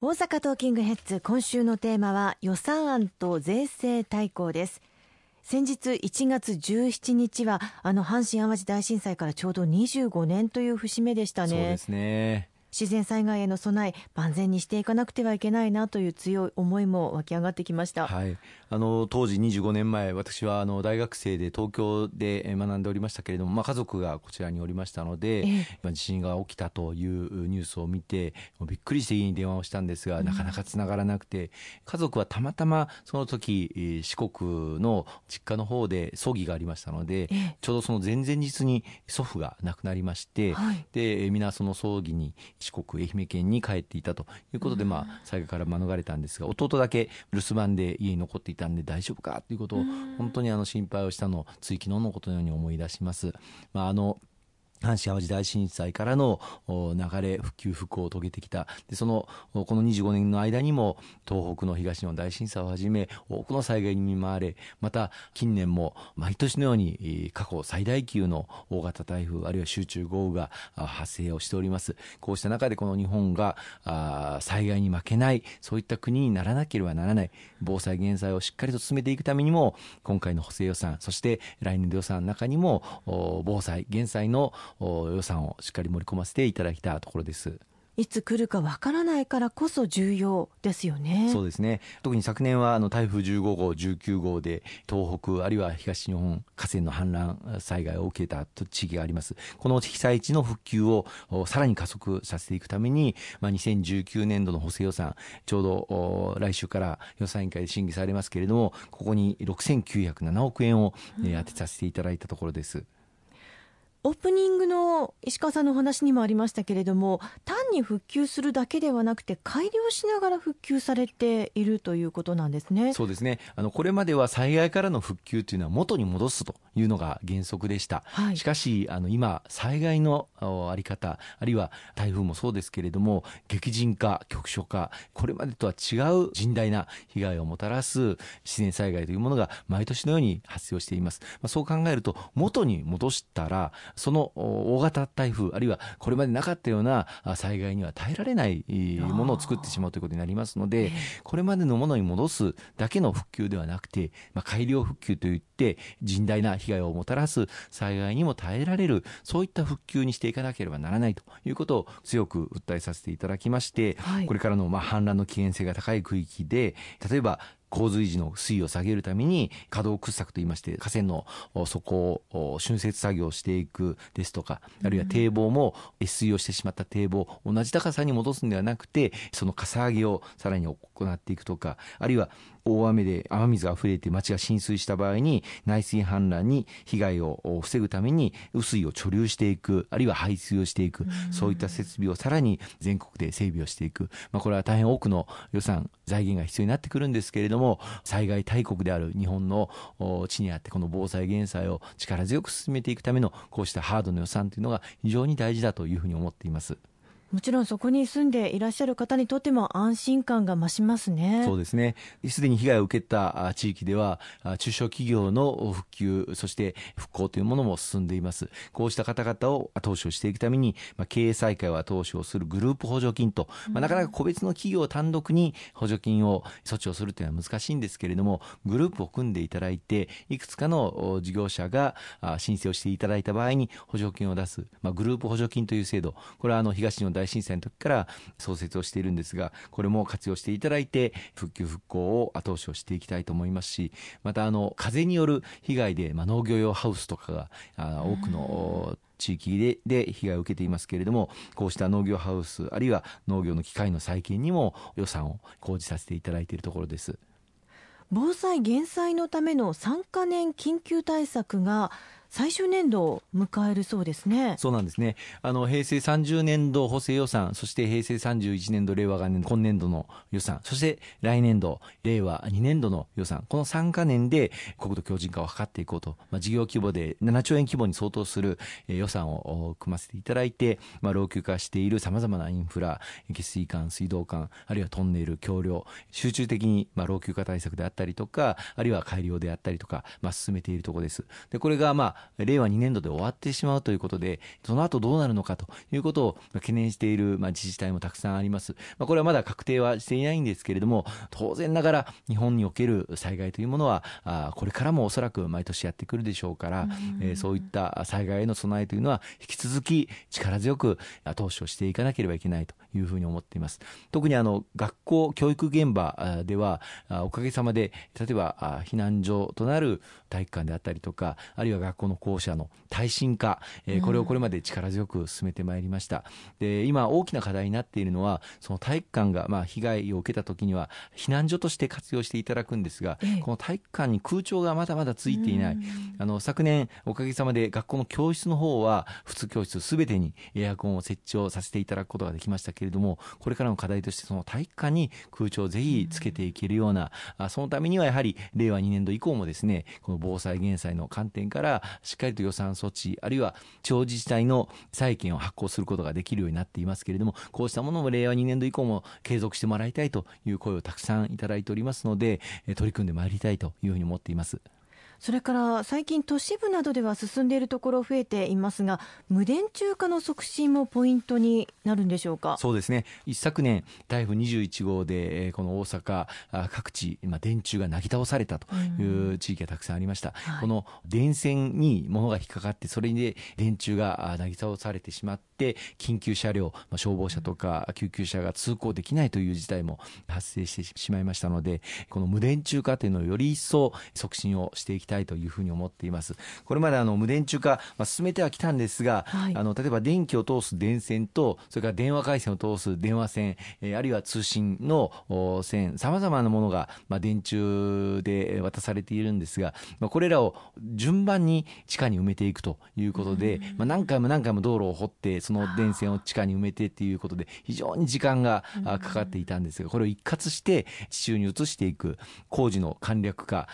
大阪トーキングヘッズ今週のテーマは予算案と税制対抗です。先日1月17日はあの阪神・淡路大震災からちょうど25年という節目でしたね。そうですね。自然災害への備え万全にしていかなくてはいけないなという強い思いも湧き上がってきました、はい、あの当時25年前私はあの大学生で東京で学んでおりましたけれども、まあ、家族がこちらにおりましたので、ええ、地震が起きたというニュースを見てびっくりして家に電話をしたんですが、なかなかつながらなくて家族はたまたまその時四国の実家の方で葬儀がありましたので、え、ちょうどその前々日に祖父が亡くなりまして、はい、で皆その葬儀に四国愛媛県に帰っていたということで、まあ、災害から免れたんですが弟だけ留守番で家に残っていたんで大丈夫か？ということを本当にあの心配をしたのをつい昨日のことのように思い出します。まああの阪神・淡路大震災からの流れ復旧復興を遂げてきた。でそのこの25年の間にも東北の東日本大震災をはじめ多くの災害に見舞われまた近年も毎年のように過去最大級の大型台風あるいは集中豪雨が発生をしております。こうした中でこの日本が災害に負けないそういった国にならなければならない防災減災をしっかりと進めていくためにも今回の補正予算そして来年度予算の中にも防災減災の予算をしっかり盛り込ませていただきたところです。いつ来るかわからないからこそ重要ですよね。そうですね。特に昨年はあの台風15号、19号で東北あるいは東日本河川の氾濫災害を受けた地域があります。この被災地の復旧をさらに加速させていくために、まあ、2019年度の補正予算ちょうど来週から予算委員会で審議されますけれども、ここに6907億円を、ね、当てさせていただいたところです。オープニングの石川さんのお話にもありましたけれども単に復旧するだけではなくて改良しながら復旧されているということなんですね。そうですね。あのこれまでは災害からの復旧というのは元に戻すというのが原則でした、はい、しかしあの今災害のあり方あるいは台風もそうですけれども激甚化局所化これまでとは違う甚大な被害をもたらす自然災害というものが毎年のように発生をしています、まあ、そう考えると元に戻したらその大型台風あるいはこれまでなかったような災害には耐えられないものを作ってしまうということになりますのでこれまでのものに戻すだけの復旧ではなくて、まあ、改良復旧といって甚大な被害をもたらす災害にも耐えられるそういった復旧にしていかなければならないということを強く訴えさせていただきまして、はい、これからのまあ氾濫の危険性が高い区域で例えば洪水時の水位を下げるために可動掘削といいまして河川の底を浚渫作業をしていくですとかあるいは堤防も越水をしてしまった堤防同じ高さに戻すんではなくてそのかさ上げをさらに行っていくとかあるいは大雨で雨水が溢れて町が浸水した場合に内水氾濫に被害を防ぐために雨水を貯留していくあるいは排水をしていくそういった設備をさらに全国で整備をしていく、まあ、これは大変多くの予算財源が必要になってくるんですけれども災害大国である日本の地にあってこの防災減災を力強く進めていくためのこうしたハードの予算というのが非常に大事だというふうに思っています。もちろんそこに住んでいらっしゃる方にとっても安心感が増しますね。そうですね。すでに被害を受けた地域では、中小企業の復旧、そして復興というものも進んでいます。こうした方々を後押しをしていくために、まあ、経営再開を後押しをするグループ補助金と、まあ、なかなか個別の企業単独に補助金を措置をするというのは難しいんですけれども、グループを組んでいただいて、いくつかの事業者が申請をしていただいた場合に補助金を出す、まあ、グループ補助金という制度、これはあの東日本大震災の時から創設をしているんですがこれも活用していただいて復旧復興を後押しをしていきたいと思いますしまたあの風による被害で、まあ、農業用ハウスとかがあ多くの地域でで被害を受けていますけれどもこうした農業ハウスあるいは農業の機械の再建にも予算を講じさせていただいているところです。防災減災のための3か年緊急対策が最終年度を迎えるそうですね。そうなんですね。あの、平成30年度補正予算、そして平成31年度令和元年今年度の予算、そして来年度、令和2年度の予算、この3か年で国土強靭化を図っていこうと、まあ、事業規模で7兆円規模に相当する予算を組ませていただいて、まあ、老朽化している様々なインフラ、下水管、水道管、あるいはトンネル、橋梁、集中的にまあ老朽化対策であったりとか、あるいは改良であったりとか、まあ、進めているところです。で、これがまあ令和2年度で終わってしまうということで、その後どうなるのかということを懸念している、まあ、自治体もたくさんあります。まあ、これはまだ確定はしていないんですけれども、当然ながら日本における災害というものは、あこれからもおそらく毎年やってくるでしょうから、えー、そういった災害への備えというのは引き続き力強く投資をしていかなければいけないというふうに思っています。特にあの学校教育現場ではおかげさまで例えば避難所となる体育館であったりとかあるいは学校の校舎の耐震化、えこれをこれまで力強く進めてまいりました。で今大きな課題になっているのはその体育館がまあ被害を受けた時には避難所として活用していただくんですが、この体育館に空調がまだまだついていない。あの昨年おかげさまで学校の教室の方は普通教室すべてにエアコンを設置をさせていただくことができましたけれどもこれからの課題としてその体育館に空調をぜひつけていけるような、そのためにはやはり令和2年度以降もですねこの防災減災の観点からしっかりと予算措置あるいは地方自治体の債券を発行することができるようになっていますけれどもこうしたものも令和2年度以降も継続してもらいたいという声をたくさんいただいておりますので取り組んでまいりたいというふうに思っています。それから最近都市部などでは進んでいるところ増えていますが無電柱化の促進もポイントになるんでしょうか？そうですね。一昨年台風21号でこの大阪各地今電柱がなぎ倒されたという地域がたくさんありました、うん、この電線に物が引っかかってそれで電柱がなぎ倒されてしまって緊急車両消防車とか救急車が通行できないという事態も発生してしまいましたのでこの無電柱化というのをより一層促進をしていきたいというふうに思っています。これまであの無電柱化、まあ、進めてはきたんですが、はい、あの例えば電気を通す電線とそれから電話回線を通す電話線、えー、あるいは通信の線さまざまなものが、まあ、電柱で渡されているんですが、まあ、これらを順番に地下に埋めていくということで、まあ、何回も何回も道路を掘ってその電線を地下に埋めてっていうことで非常に時間がかかっていたんですがこれを一括して地中に移していく工事の簡略化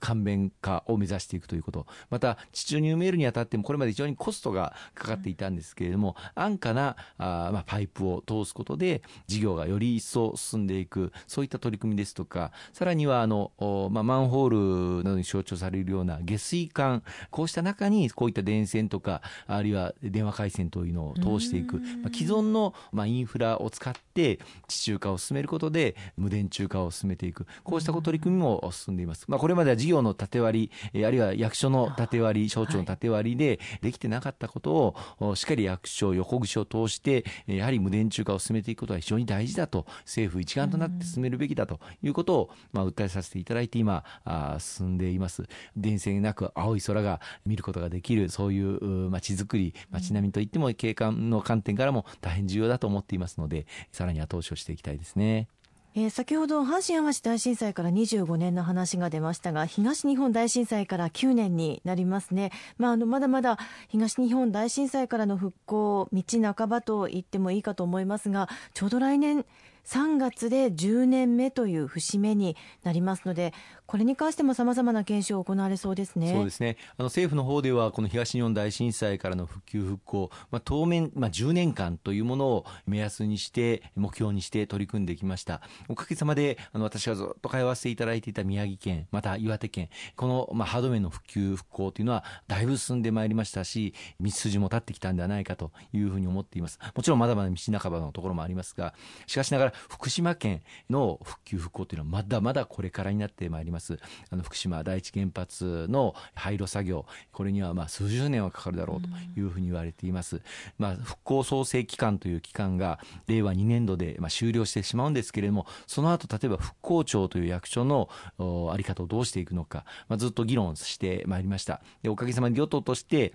簡便化化を目指していくということ。また地中に埋めるにあたってもこれまで非常にコストがかかっていたんですけれども安価なあ、まあ、パイプを通すことで事業がより一層進んでいくそういった取り組みですとかさらにはあの、まあ、マンホールなどに象徴されるような下水管こうした中にこういった電線とかあるいは電話回線というのを通していく、まあ、既存の、まあ、インフラを使って地中化を進めることで無電柱化を進めていく。こうした取り組みも進んでいます、まあ、これまでは事業の縦割り、あるいは役所の縦割り、省庁の縦割りでできてなかったことを、しっかり役所、横串を通して、やはり無電柱化を進めていくことは非常に大事だと、政府一丸となって進めるべきだということを、まあ、訴えさせていただいて、今、あ進んでいます。電線なく青い空が見ることができる、そういう街づくり、街並みといっても景観の観点からも大変重要だと思っていますので、さらに後押しをしていきたいですね。えー、先ほど阪神・淡路大震災から25年の話が出ましたが東日本大震災から9年になりますね、まあ、あのまだまだ東日本大震災からの復興道半ばと言ってもいいかと思いますがちょうど来年3月で10年目という節目になりますのでこれに関してもさまざまな検証を行われそうですね。そうですね。あの政府の方ではこの東日本大震災からの復旧復興、まあ、当面、まあ、10年間というものを目安にして目標にして取り組んできました。おかげさまであの私がずっと通わせていただいていた宮城県また岩手県この、まあ、ハード面の復旧復興というのはだいぶ進んでまいりましたし道筋も立ってきたんではないかというふうに思っています。もちろんまだまだ道半ばのところもありますがしかしながら福島県の復旧復興というのはまだまだこれからになってまいります。あの福島第一原発の廃炉作業これにはまあ数十年はかかるだろうというふうに言われています、まあ、復興創生期間という期間が令和2年度でまあ終了してしまうんですけれどもその後例えば復興庁という役所の在り方をどうしていくのか、まあ、ずっと議論してまいりました。でおかげさまで与党として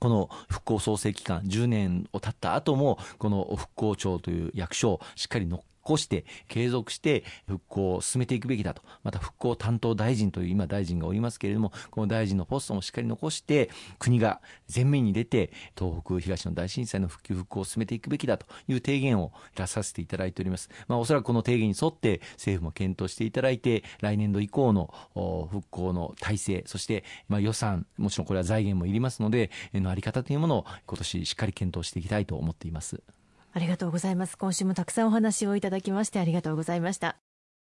この復興創生期間10年を経った後もこの復興庁という役所をしっかり乗っ残して継続して復興を進めていくべきだと。また復興担当大臣という今大臣がおりますけれどもこの大臣のポストもしっかり残して国が前面に出て東北東日本大震災の復旧復興を進めていくべきだという提言を出させていただいております、まあ、おそらくこの提言に沿って政府も検討していただいて来年度以降の復興の体制そしてま予算もちろんこれは財源もいりますのでのあり方というものを今年しっかり検討していきたいと思っています。ありがとうございます。今週もたくさんお話をいただきましてありがとうございました。